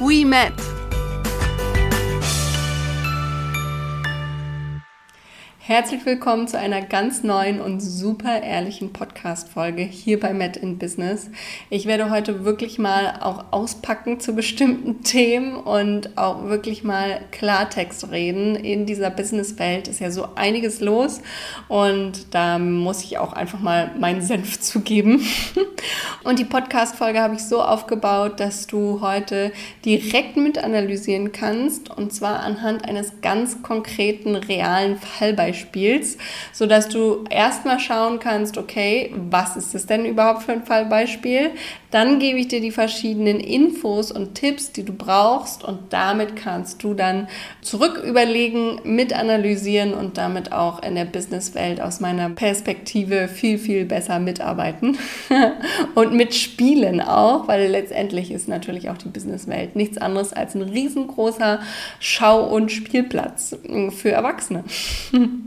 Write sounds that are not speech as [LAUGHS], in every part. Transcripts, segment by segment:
we met. Herzlich willkommen zu einer ganz neuen und super ehrlichen Podcast-Folge hier bei Met in Business. Ich werde heute wirklich mal auch auspacken zu bestimmten [LAUGHS] Themen und auch wirklich mal Klartext reden. In dieser Businesswelt ist ja so einiges los und da muss ich auch einfach mal meinen Senf [LAUGHS] zugeben. Und die Podcast-Folge habe ich so aufgebaut, dass du heute direkt mit analysieren kannst und zwar anhand eines ganz konkreten, realen Fallbeispiels Fallbeispiels, sodass du erstmal schauen kannst, okay, was ist es denn überhaupt für ein Fallbeispiel? Dann gebe ich dir die verschiedenen Infos und Tipps, die du brauchst und damit kannst du dann zurück überlegen, mit analysieren und damit auch in der Businesswelt aus meiner Perspektive viel, viel besser mitarbeiten [LAUGHS] und mitspielen auch, weil letztendlich ist natürlich auch die Businesswelt nichts anderes als ein riesengroßer Schau- und Spielplatz für Erwachsene. [LAUGHS]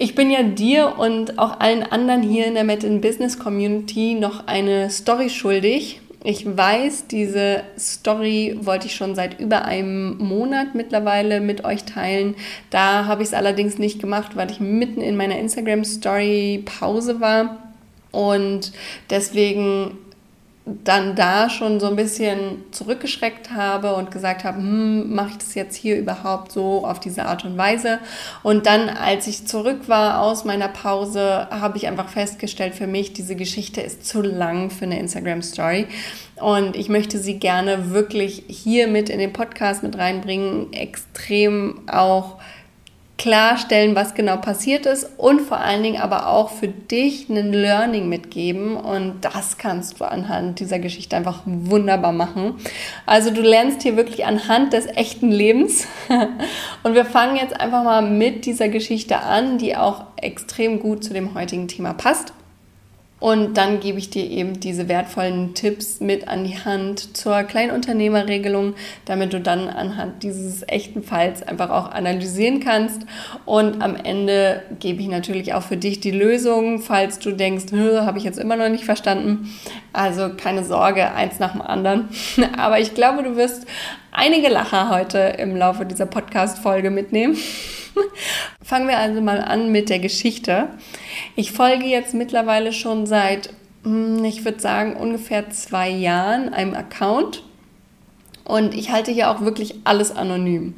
Ich bin ja dir und auch allen anderen hier in der Met in Business Community noch eine Story schuldig. Ich weiß, diese Story wollte ich schon seit über einem Monat mittlerweile mit euch teilen. Da habe ich es allerdings nicht gemacht, weil ich mitten in meiner Instagram Story Pause war. Und deswegen dann da schon so ein bisschen zurückgeschreckt habe und gesagt habe, hm, mache ich das jetzt hier überhaupt so auf diese Art und Weise? Und dann, als ich zurück war aus meiner Pause, habe ich einfach festgestellt für mich, diese Geschichte ist zu lang für eine Instagram Story. Und ich möchte sie gerne wirklich hier mit in den Podcast mit reinbringen, extrem auch klarstellen, was genau passiert ist und vor allen Dingen aber auch für dich einen Learning mitgeben und das kannst du anhand dieser Geschichte einfach wunderbar machen. Also du lernst hier wirklich anhand des echten Lebens [LAUGHS] und wir fangen jetzt einfach mal mit dieser Geschichte an, die auch extrem gut zu dem heutigen Thema passt. Und dann gebe ich dir eben diese wertvollen Tipps mit an die Hand zur Kleinunternehmerregelung, damit du dann anhand dieses echten Falls einfach auch analysieren kannst. Und am Ende gebe ich natürlich auch für dich die Lösung, falls du denkst, habe ich jetzt immer noch nicht verstanden. Also keine Sorge, eins nach dem anderen. [LAUGHS] Aber ich glaube, du wirst einige Lacher heute im Laufe dieser Podcast-Folge mitnehmen. [LAUGHS] Fangen wir also mal an mit der Geschichte. Ich folge jetzt mittlerweile schon seit, hm, ich würde sagen, ungefähr zwei Jahren einem Account. Und ich halte hier auch wirklich alles anonym.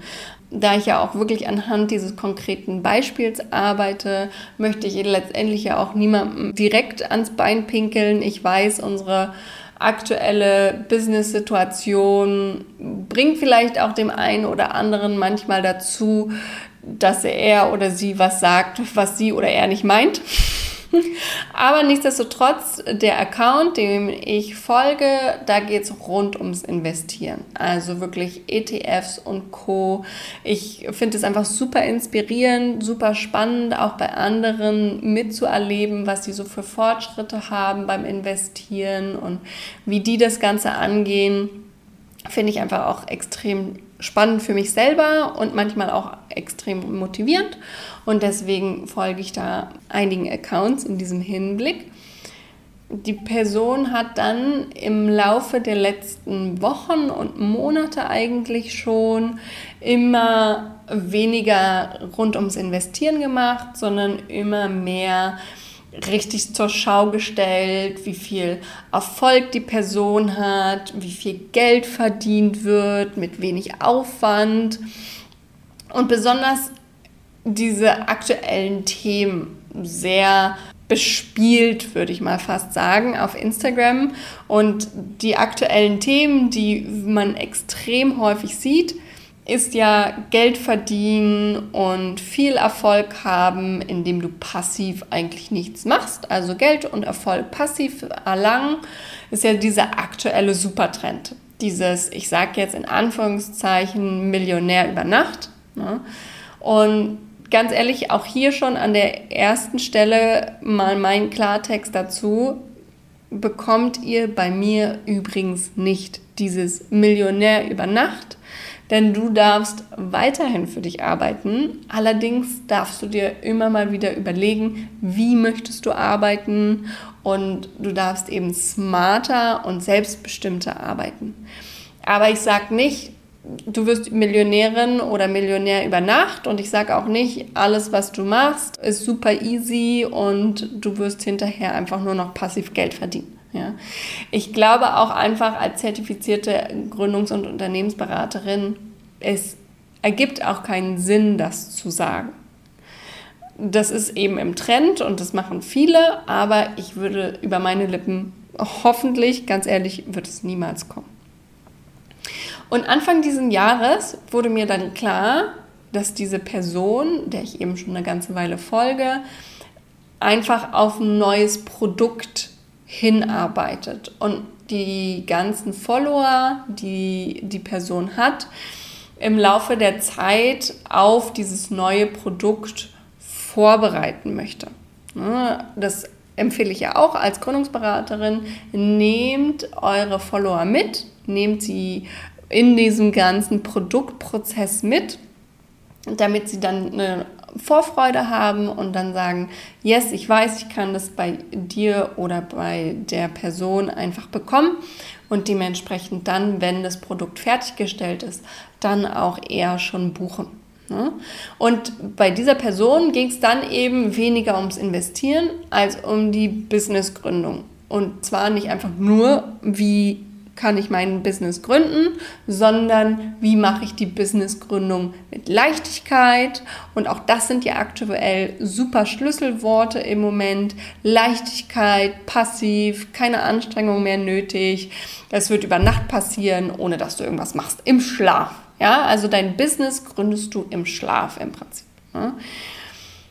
Da ich ja auch wirklich anhand dieses konkreten Beispiels arbeite, möchte ich letztendlich ja auch niemandem direkt ans Bein pinkeln. Ich weiß, unsere aktuelle Business-Situation bringt vielleicht auch dem einen oder anderen manchmal dazu, dass er oder sie was sagt, was sie oder er nicht meint. Aber nichtsdestotrotz, der Account, dem ich folge, da geht es rund ums Investieren. Also wirklich ETFs und Co. Ich finde es einfach super inspirierend, super spannend, auch bei anderen mitzuerleben, was sie so für Fortschritte haben beim Investieren und wie die das Ganze angehen. Finde ich einfach auch extrem spannend für mich selber und manchmal auch extrem motivierend. Und deswegen folge ich da einigen Accounts in diesem Hinblick. Die Person hat dann im Laufe der letzten Wochen und Monate eigentlich schon immer weniger rund ums Investieren gemacht, sondern immer mehr richtig zur Schau gestellt, wie viel Erfolg die Person hat, wie viel Geld verdient wird, mit wenig Aufwand. Und besonders diese aktuellen Themen sehr bespielt, würde ich mal fast sagen, auf Instagram. Und die aktuellen Themen, die man extrem häufig sieht, ist ja Geld verdienen und viel Erfolg haben, indem du passiv eigentlich nichts machst. Also Geld und Erfolg passiv erlangen, ist ja dieser aktuelle Supertrend. dieses, ich sage jetzt in Anführungszeichen, Millionär über Nacht. Ne? Und ganz ehrlich, auch hier schon an der ersten Stelle mal mein Klartext dazu. Bekommt ihr bei mir übrigens nicht dieses Millionär über Nacht, denn du darfst weiterhin für dich arbeiten. Allerdings darfst du dir immer mal wieder überlegen, wie möchtest du arbeiten und du darfst eben smarter und selbstbestimmter arbeiten. Aber ich sage nicht, du wirst Millionärin oder Millionär über Nacht und ich sage auch nicht, alles, was du machst, ist super easy und du wirst hinterher einfach nur noch passiv Geld verdienen. Ja. Ich glaube auch einfach als zertifizierte Gründungs- und Unternehmensberaterin, es ergibt auch keinen Sinn, das zu sagen. Das ist eben im Trend und das machen viele, aber ich würde über meine Lippen hoffentlich, ganz ehrlich, wird es niemals kommen. Und Anfang dieses Jahres wurde mir dann klar, dass diese Person, der ich eben schon eine ganze Weile folge, einfach auf ein neues Produkt hinarbeitet. Und die ganzen Follower, die die Person hat, im Laufe der Zeit auf dieses neue Produkt vorbereiten möchte. Das empfehle ich ja auch als Gründungsberaterin. Nehmt eure Follower mit, nehmt sie in diesem ganzen Produktprozess mit, damit sie dann eine Vorfreude haben und dann sagen, yes, ich weiß, ich kann das bei dir oder bei der Person einfach bekommen und dementsprechend dann, wenn das Produkt fertiggestellt ist, dann auch eher schon buchen. Ne? Und bei dieser Person ging es dann eben weniger ums Investieren als um die Businessgründung. Und zwar nicht einfach nur, wie kann ich mein Business gründen, sondern wie mache ich die Businessgründung mit Leichtigkeit. Und auch das sind ja aktuell super Schlüsselworte im Moment. Leichtigkeit, passiv, keine Anstrengung mehr nötig. Das wird über Nacht passieren, ohne dass du irgendwas machst, im Schlaf. Ja, also dein Business gründest du im Schlaf im Prinzip. Ja?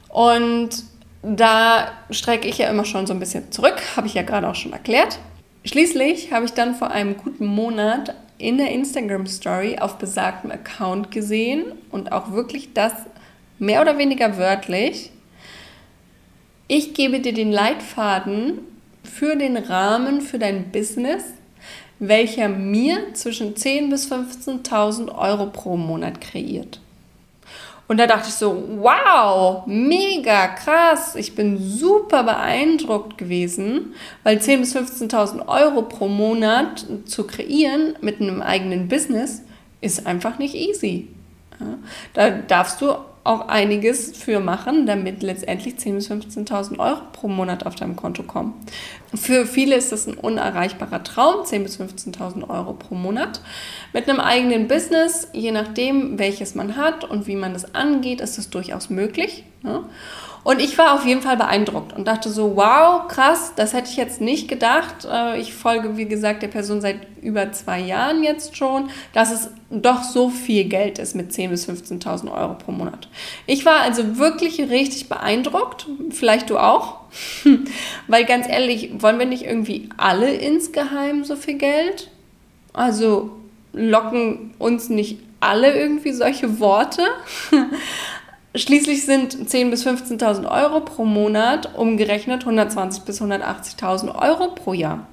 Und da strecke ich ja immer schon so ein bisschen zurück, habe ich ja gerade auch schon erklärt. Schließlich habe ich dann vor einem guten Monat in der Instagram Story auf besagtem Account gesehen und auch wirklich das mehr oder weniger wörtlich. Ich gebe dir den Leitfaden für den Rahmen für dein Business, welcher mir zwischen 10.000 bis 15.000 Euro pro Monat kreiert. Und da dachte ich so, wow, mega krass. Ich bin super beeindruckt gewesen, weil 10.000 bis 15.000 Euro pro Monat zu kreieren mit einem eigenen Business ist einfach nicht easy. Da darfst du auch einiges für machen, damit letztendlich 10.000 bis 15.000 Euro pro Monat auf deinem Konto kommen. Für viele ist das ein unerreichbarer Traum, 10.000 bis 15.000 Euro pro Monat. Mit einem eigenen Business, je nachdem, welches man hat und wie man das angeht, ist das durchaus möglich. Ne? Und ich war auf jeden Fall beeindruckt und dachte so, wow, krass, das hätte ich jetzt nicht gedacht. Äh, ich folge, wie gesagt, der Person seit über zwei Jahren jetzt schon, dass es doch so viel Geld ist mit 10.000 bis 15.000 Euro pro Monat. Ich war also wirklich richtig beeindruckt, vielleicht du auch, [LAUGHS] weil ganz ehrlich, wollen wir nicht irgendwie alle insgeheim so viel Geld? Also locken uns nicht alle irgendwie solche Worte? [LAUGHS] Schließlich sind 10.000 bis 15.000 Euro pro Monat umgerechnet 120.000 bis 180.000 Euro pro Jahr.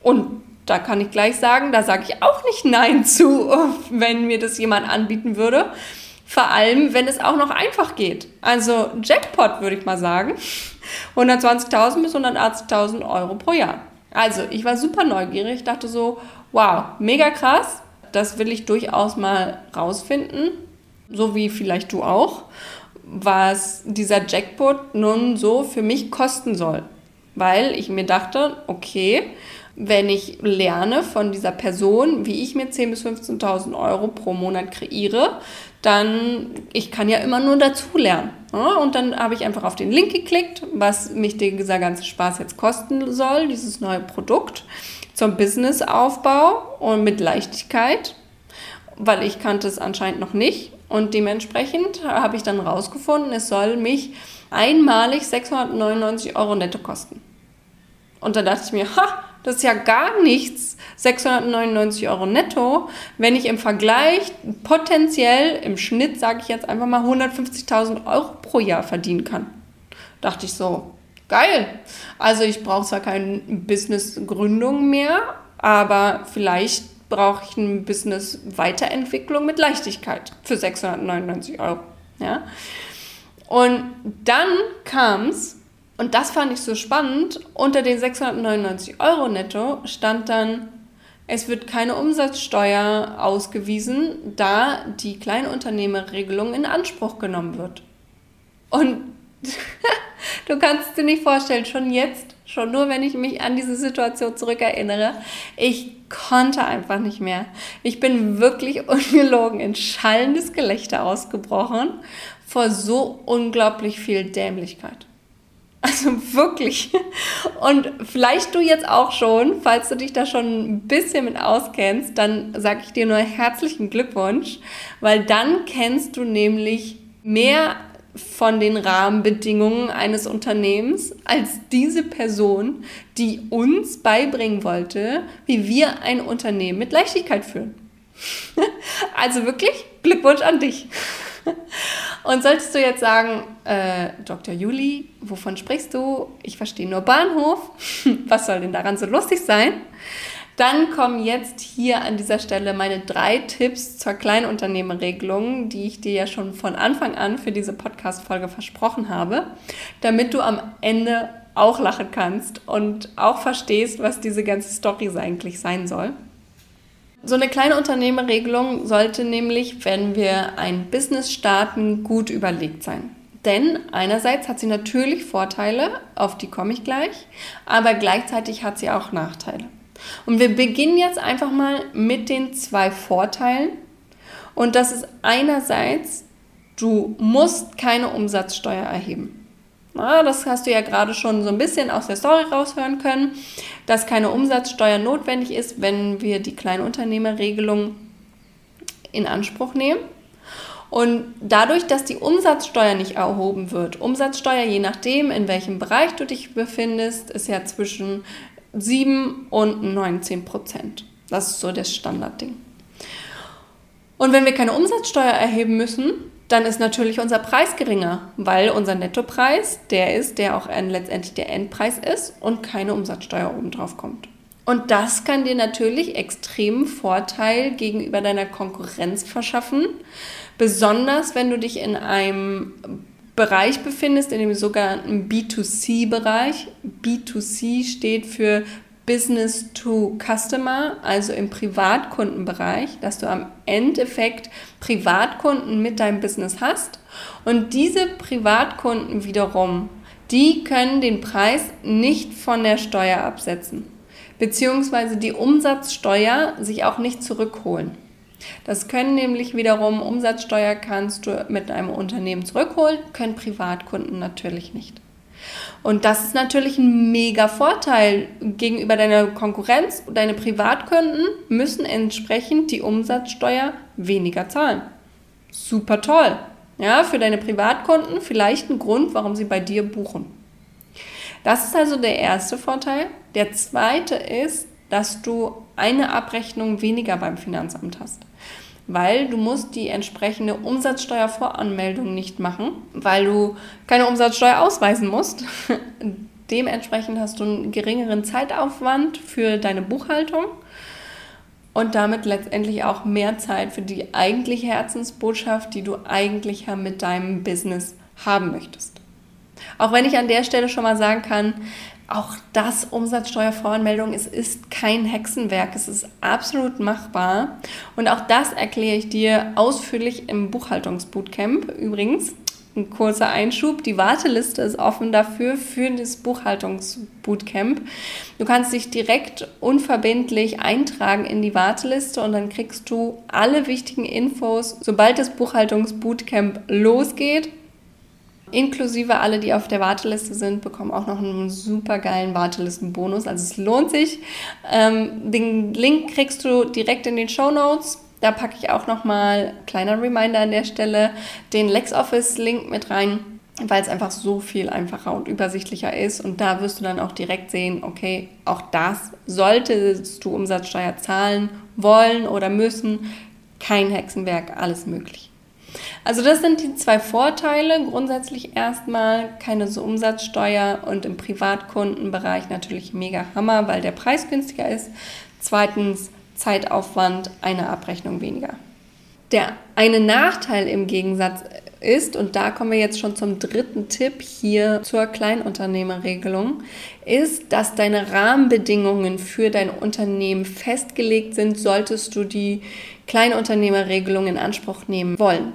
Und da kann ich gleich sagen, da sage ich auch nicht Nein zu, [LAUGHS] wenn mir das jemand anbieten würde. Vor allem, wenn es auch noch einfach geht. Also Jackpot würde ich mal sagen. 120.000 bis 180.000 Euro pro Jahr. Also ich war super neugierig, dachte so, wow, mega krass. Das will ich durchaus mal rausfinden so wie vielleicht du auch, was dieser Jackpot nun so für mich kosten soll. Weil ich mir dachte, okay, wenn ich lerne von dieser Person, wie ich mir 10.000 bis 15.000 Euro pro Monat kreiere, dann, ich kann ja immer nur dazu lernen. Ja? Und dann habe ich einfach auf den Link geklickt, was mich dieser ganze Spaß jetzt kosten soll, dieses neue Produkt zum Businessaufbau und mit Leichtigkeit, weil ich kannte es anscheinend noch nicht. Und dementsprechend habe ich dann rausgefunden, es soll mich einmalig 699 Euro netto kosten. Und dann dachte ich mir, ha, das ist ja gar nichts, 699 Euro netto, wenn ich im Vergleich potenziell im Schnitt, sage ich jetzt einfach mal, 150.000 Euro pro Jahr verdienen kann. Dachte ich so, geil. Also ich brauche zwar keine Business-Gründung mehr, aber vielleicht brauche ich eine Business-Weiterentwicklung mit Leichtigkeit für 699 Euro. Ja? Und dann kam es, und das fand ich so spannend, unter den 699 Euro netto stand dann, es wird keine Umsatzsteuer ausgewiesen, da die Kleinunternehmerregelung in Anspruch genommen wird. Und [LAUGHS] du kannst dir nicht vorstellen, schon jetzt, schon nur wenn ich mich an diese Situation zurückerinnere, ich konnte einfach nicht mehr. Ich bin wirklich [LAUGHS] ungelogen in schallendes Gelächter ausgebrochen vor so unglaublich viel Dämlichkeit. Also wirklich. Und vielleicht du jetzt auch schon, falls du dich da schon ein bisschen mit auskennst, dann sage ich dir nur herzlichen Glückwunsch, weil dann kennst du nämlich mehr von den Rahmenbedingungen eines Unternehmens als diese Person, die uns beibringen wollte, wie wir ein Unternehmen mit Leichtigkeit führen. [LAUGHS] also wirklich Glückwunsch an dich. [LAUGHS] Und solltest du jetzt sagen, äh, Dr. Juli, wovon sprichst du? Ich verstehe nur Bahnhof. [LAUGHS] Was soll denn daran so lustig sein? Dann kommen jetzt hier an dieser Stelle meine drei Tipps zur Kleinunternehmerregelung, die ich dir ja schon von Anfang an für diese Podcast-Folge versprochen habe, damit du am Ende auch lachen kannst und auch verstehst, was diese ganze Story eigentlich sein soll. So eine kleine Unternehmerregelung sollte nämlich, wenn wir ein Business starten, gut überlegt sein. Denn einerseits hat sie natürlich Vorteile, auf die komme ich gleich, aber gleichzeitig hat sie auch Nachteile. Und wir beginnen jetzt einfach mal mit den zwei Vorteilen. Und das ist einerseits, du musst keine Umsatzsteuer erheben. Na, das hast du ja gerade schon so ein bisschen aus der Story raushören können, dass keine Umsatzsteuer notwendig ist, wenn wir die Kleinunternehmerregelung in Anspruch nehmen. Und dadurch, dass die Umsatzsteuer nicht erhoben wird, Umsatzsteuer, je nachdem, in welchem Bereich du dich befindest, ist ja zwischen 7 und 19 Prozent. Das ist so das Standardding. Und wenn wir keine Umsatzsteuer erheben müssen, dann ist natürlich unser Preis geringer, weil unser Nettopreis der ist, der auch letztendlich der Endpreis ist und keine Umsatzsteuer obendrauf kommt. Und das kann dir natürlich extremen Vorteil gegenüber deiner Konkurrenz verschaffen, besonders wenn du dich in einem Bereich befindest, in dem sogenannten B2C-Bereich. B2C steht für Business to Customer, also im Privatkundenbereich, dass du am Endeffekt Privatkunden mit deinem Business hast. Und diese Privatkunden wiederum, die können den Preis nicht von der Steuer absetzen, beziehungsweise die Umsatzsteuer sich auch nicht zurückholen. Das können nämlich wiederum Umsatzsteuer kannst du mit einem Unternehmen zurückholen, können Privatkunden natürlich nicht. Und das ist natürlich ein mega Vorteil gegenüber deiner Konkurrenz. Deine Privatkunden müssen entsprechend die Umsatzsteuer weniger zahlen. Super toll. Ja, für deine Privatkunden vielleicht ein Grund, warum sie bei dir buchen. Das ist also der erste Vorteil. Der zweite ist, dass du eine Abrechnung weniger beim Finanzamt hast weil du musst die entsprechende Umsatzsteuervoranmeldung nicht machen, weil du keine Umsatzsteuer ausweisen musst. [LAUGHS] Dementsprechend hast du einen geringeren Zeitaufwand für deine Buchhaltung und damit letztendlich auch mehr Zeit für die eigentliche Herzensbotschaft, die du eigentlich mit deinem Business haben möchtest. Auch wenn ich an der Stelle schon mal sagen kann, auch das Umsatzsteuervoranmeldung, es ist kein Hexenwerk, es ist absolut machbar. Und auch das erkläre ich dir ausführlich im Buchhaltungsbootcamp. Übrigens, ein kurzer Einschub, die Warteliste ist offen dafür, für das Buchhaltungsbootcamp. Du kannst dich direkt unverbindlich eintragen in die Warteliste und dann kriegst du alle wichtigen Infos, sobald das Buchhaltungsbootcamp losgeht Inklusive alle, die auf der Warteliste sind, bekommen auch noch einen super geilen Wartelistenbonus. Also es lohnt sich. Ähm, den Link kriegst du direkt in den Show Notes. Da packe ich auch nochmal, kleiner Reminder an der Stelle, den LexOffice-Link mit rein. weil es einfach so viel einfacher und übersichtlicher ist. Und da wirst du dann auch direkt sehen, okay, auch das solltest du Umsatzsteuer zahlen wollen oder müssen. Kein Hexenwerk, alles möglich. Also das sind die zwei Vorteile. Grundsätzlich erstmal keine so Umsatzsteuer und im Privatkundenbereich natürlich mega Hammer, weil der Preis günstiger ist. Zweitens Zeitaufwand, eine Abrechnung weniger. Der eine Nachteil im Gegensatz ist, und da kommen wir jetzt schon zum dritten Tipp hier zur Kleinunternehmerregelung, ist, dass deine Rahmenbedingungen für dein Unternehmen festgelegt sind, solltest du die Kleinunternehmerregelung in Anspruch nehmen wollen.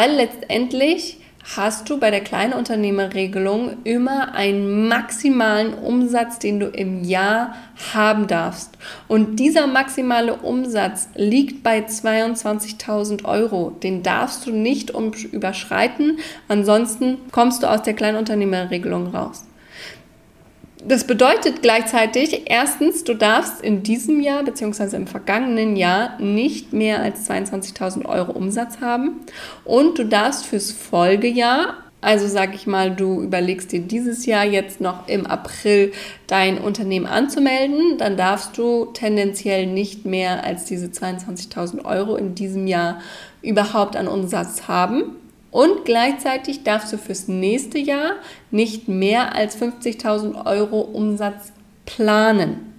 Weil letztendlich hast du bei der Kleinunternehmerregelung immer einen maximalen Umsatz, den du im Jahr haben darfst. Und dieser maximale Umsatz liegt bei 22.000 Euro. Den darfst du nicht überschreiten, ansonsten kommst du aus der Kleinunternehmerregelung raus. Das bedeutet gleichzeitig, erstens, du darfst in diesem Jahr bzw. im vergangenen Jahr nicht mehr als 22.000 Euro Umsatz haben und du darfst fürs Folgejahr, also sag ich mal, du überlegst dir dieses Jahr jetzt noch im April dein Unternehmen anzumelden, dann darfst du tendenziell nicht mehr als diese 22.000 Euro in diesem Jahr überhaupt an Umsatz haben. Und gleichzeitig darfst du fürs nächste Jahr nicht mehr als 50.000 Euro Umsatz planen.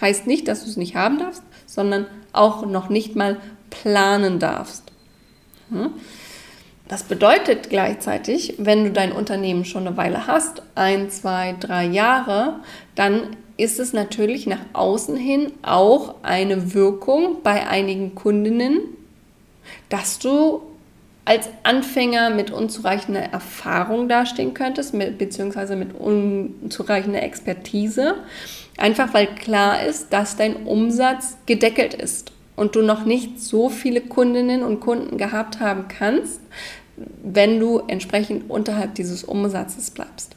Heißt nicht, dass du es nicht haben darfst, sondern auch noch nicht mal planen darfst. Hm? Das bedeutet gleichzeitig, wenn du dein Unternehmen schon eine Weile hast, ein, zwei, drei Jahre, dann ist es natürlich nach außen hin auch eine Wirkung bei einigen Kundinnen, dass du als Anfänger mit unzureichender Erfahrung dastehen könntest, mit, beziehungsweise mit unzureichender Expertise. Einfach weil klar ist, dass dein Umsatz gedeckelt ist und du noch nicht so viele Kundinnen und Kunden gehabt haben kannst, wenn du entsprechend unterhalb dieses Umsatzes bleibst.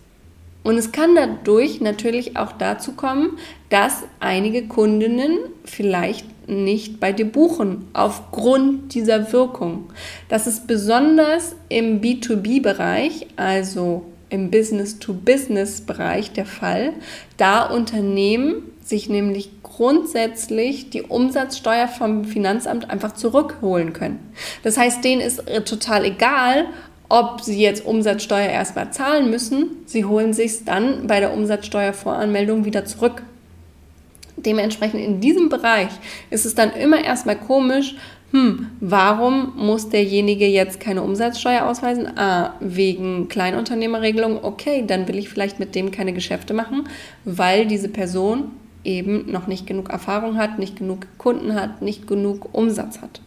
Und es kann dadurch natürlich auch dazu kommen, dass einige Kundinnen vielleicht nicht bei dir buchen aufgrund dieser Wirkung. Das ist besonders im B2B-Bereich, also im Business-to-Business-Bereich der Fall, da Unternehmen sich nämlich grundsätzlich die Umsatzsteuer vom Finanzamt einfach zurückholen können. Das heißt, denen ist total egal, ob sie jetzt Umsatzsteuer erstmal zahlen müssen. Sie holen sich es dann bei der Umsatzsteuervoranmeldung wieder zurück. Dementsprechend in diesem Bereich ist es dann immer erstmal komisch, hm, warum muss derjenige jetzt keine Umsatzsteuer ausweisen? Ah, wegen Kleinunternehmerregelung. Okay, dann will ich vielleicht mit dem keine Geschäfte machen, weil diese Person eben noch nicht genug Erfahrung hat, nicht genug Kunden hat, nicht genug Umsatz hat.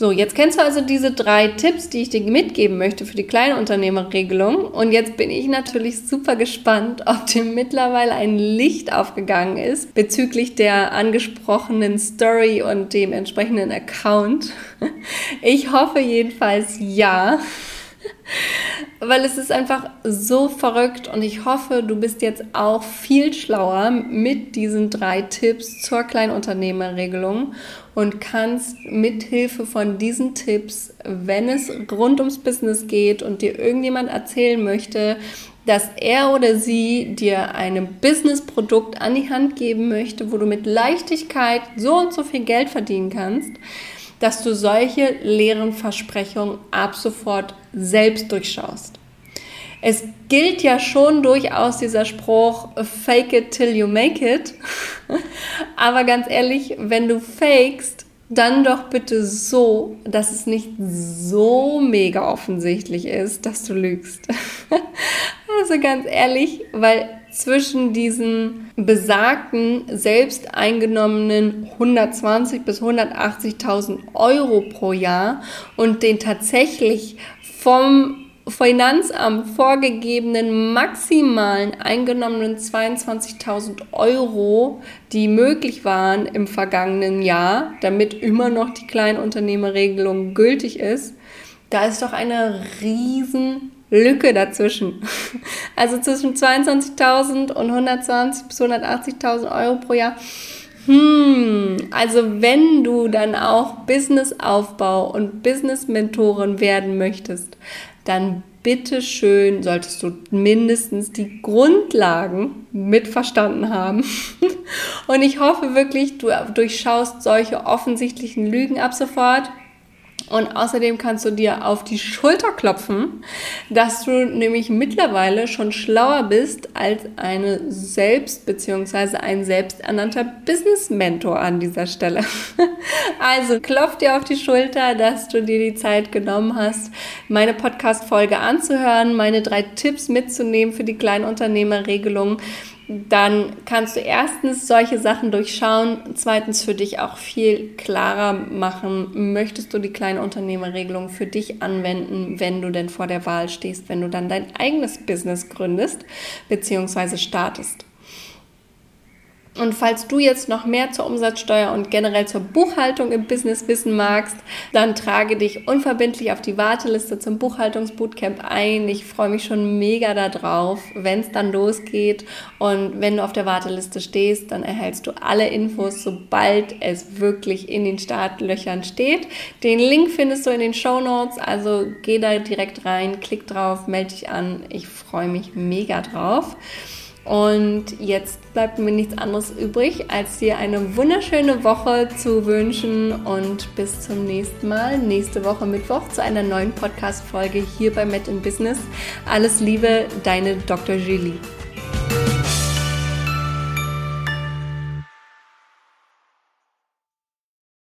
So, jetzt kennst du also diese drei Tipps, die ich dir mitgeben möchte für die Kleinunternehmerregelung. Und jetzt bin ich natürlich super gespannt, ob dir mittlerweile ein Licht aufgegangen ist bezüglich der angesprochenen Story und dem entsprechenden Account. Ich hoffe jedenfalls ja. Weil es ist einfach so verrückt und ich hoffe, du bist jetzt auch viel schlauer mit diesen drei Tipps zur Kleinunternehmerregelung und kannst mithilfe von diesen Tipps, wenn es rund ums Business geht und dir irgendjemand erzählen möchte, dass er oder sie dir ein Businessprodukt an die Hand geben möchte, wo du mit Leichtigkeit so und so viel Geld verdienen kannst, dass du solche leeren Versprechungen ab sofort selbst durchschaust. Es gilt ja schon durchaus dieser Spruch, fake it till you make it. [LAUGHS] Aber ganz ehrlich, wenn du fakest, dann doch bitte so, dass es nicht so mega offensichtlich ist, dass du lügst. [LAUGHS] also ganz ehrlich, weil zwischen diesen besagten selbst eingenommenen 120 bis 180.000 Euro pro Jahr und den tatsächlich vom Finanzamt vorgegebenen maximalen eingenommenen 22.000 Euro, die möglich waren im vergangenen Jahr, damit immer noch die Kleinunternehmerregelung gültig ist, da ist doch eine riesen Lücke dazwischen. [LAUGHS] Also zwischen 22.000 und 120.000 bis 180.000 Euro pro Jahr. Hm, also wenn du dann auch Businessaufbau und Business-Mentorin werden möchtest, dann bitte schön solltest du mindestens die Grundlagen mitverstanden haben. [LAUGHS] Und ich hoffe wirklich, du durchschaust solche offensichtlichen Lügen ab sofort und außerdem kannst du dir auf die Schulter klopfen, dass du nämlich mittlerweile schon schlauer bist als eine selbst bzw. ein selbsternannter Business Mentor an dieser Stelle. [LAUGHS] Also klopf dir auf die Schulter, dass du dir die Zeit genommen hast, meine Podcast-Folge anzuhören, meine drei Tipps mitzunehmen für die Kleinunternehmerregelung dann kannst du erstens solche Sachen durchschauen, zweitens für dich auch viel klarer machen, möchtest du die kleine Unternehmerregelung für dich anwenden, wenn du denn vor der Wahl stehst, wenn du dann dein eigenes Business gründest bzw. startest. Und falls du jetzt noch mehr zur Umsatzsteuer und generell zur Buchhaltung im Business wissen magst, dann trage dich unverbindlich auf die Warteliste zum Buchhaltungsbootcamp ein. Ich freue mich schon mega darauf, wenn es dann losgeht. Und wenn du auf der Warteliste stehst, dann erhältst du alle Infos, sobald es wirklich in den Startlöchern steht. Den Link findest du in den Show Notes, also geh da direkt rein, klick drauf, melde dich an. Ich freue mich mega drauf. Und jetzt bleibt mir nichts anderes übrig, als dir eine wunderschöne Woche zu wünschen und bis zum nächsten Mal, nächste Woche Mittwoch zu einer neuen Podcast-Folge hier bei Met in Business. Alles Liebe, deine Dr. Julie.